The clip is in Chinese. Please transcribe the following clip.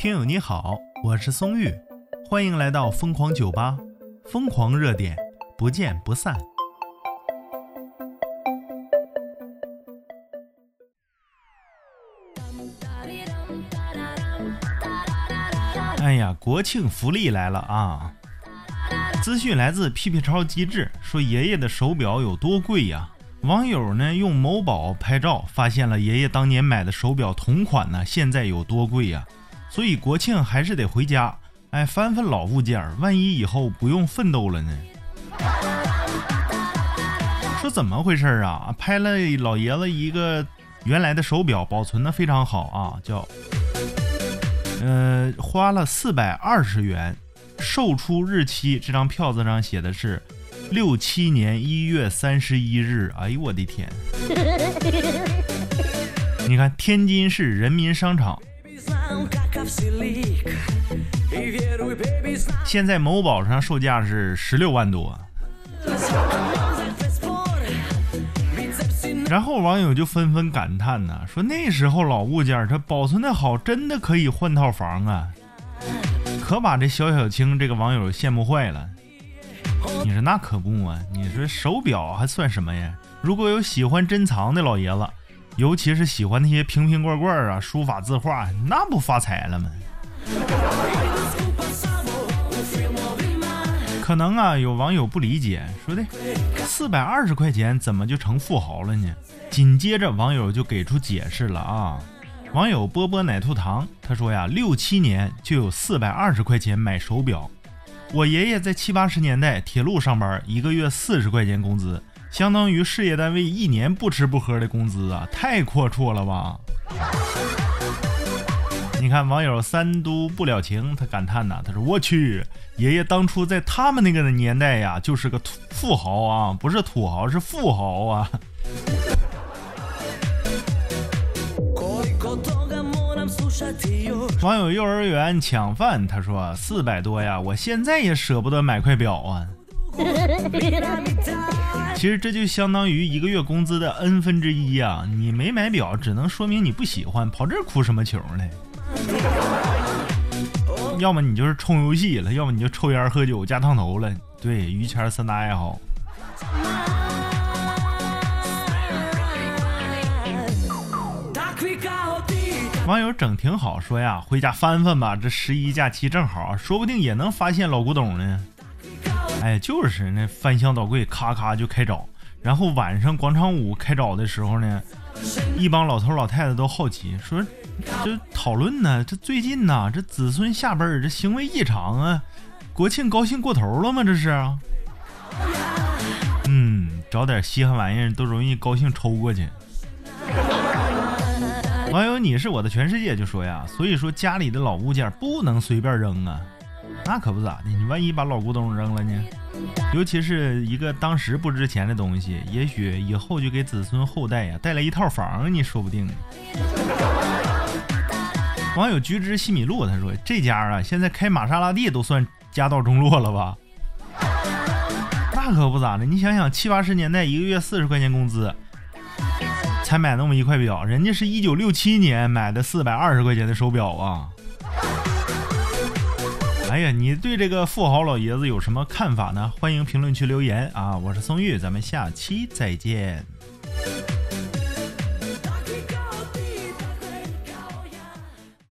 听友你好，我是松玉，欢迎来到疯狂酒吧，疯狂热点，不见不散。哎呀，国庆福利来了啊！资讯来自屁屁超机智，说爷爷的手表有多贵呀？网友呢用某宝拍照，发现了爷爷当年买的手表同款呢，现在有多贵呀？所以国庆还是得回家，哎，翻翻老物件，万一以后不用奋斗了呢？说怎么回事啊？拍了老爷子一个原来的手表，保存的非常好啊，叫，呃，花了四百二十元，售出日期这张票子上写的是六七年一月三十一日。哎呦我的天！你看天津市人民商场。现在某宝上售价是十六万多，然后网友就纷纷感叹呢，说那时候老物件它保存的好，真的可以换套房啊，可把这小小青这个网友羡慕坏了。你说那可不啊，你说手表还算什么呀？如果有喜欢珍藏的老爷子。尤其是喜欢那些瓶瓶罐罐啊，书法字画，那不发财了吗？可能啊，有网友不理解，说的四百二十块钱怎么就成富豪了呢？紧接着网友就给出解释了啊，网友波波奶兔糖他说呀，六七年就有四百二十块钱买手表，我爷爷在七八十年代铁路上班，一个月四十块钱工资。相当于事业单位一年不吃不喝的工资啊，太阔绰了吧！你看网友三都不了情，他感叹呐，他说：“我去，爷爷当初在他们那个年代呀，就是个土富豪啊，不是土豪，是富豪啊。”网友幼儿园抢饭，他说：“四百多呀，我现在也舍不得买块表啊。”其实这就相当于一个月工资的 n 分之一呀！你没买表，只能说明你不喜欢，跑这儿哭什么球呢？要么你就是冲游戏了，要么你就抽烟喝酒加烫头了。对，于谦三大爱好。网友整挺好，说呀，回家翻翻吧，这十一假期正好，说不定也能发现老古董呢。哎，就是那翻箱倒柜，咔咔就开找。然后晚上广场舞开找的时候呢，一帮老头老太太都好奇，说这讨论呢，这最近呐，这子孙下辈这行为异常啊，国庆高兴过头了吗？这是？嗯，找点稀罕玩意儿都容易高兴抽过去。网友你是我的全世界就说呀，所以说家里的老物件不能随便扔啊。那可不咋的，你万一把老古董扔了呢？尤其是一个当时不值钱的东西，也许以后就给子孙后代呀带来一套房，你说不定。网友菊之西米露他说：“这家啊，现在开玛莎拉蒂都算家道中落了吧？”那可不咋的，你想想七八十年代一个月四十块钱工资才买那么一块表，人家是一九六七年买的四百二十块钱的手表啊。哎呀，你对这个富豪老爷子有什么看法呢？欢迎评论区留言啊！我是宋玉，咱们下期再见。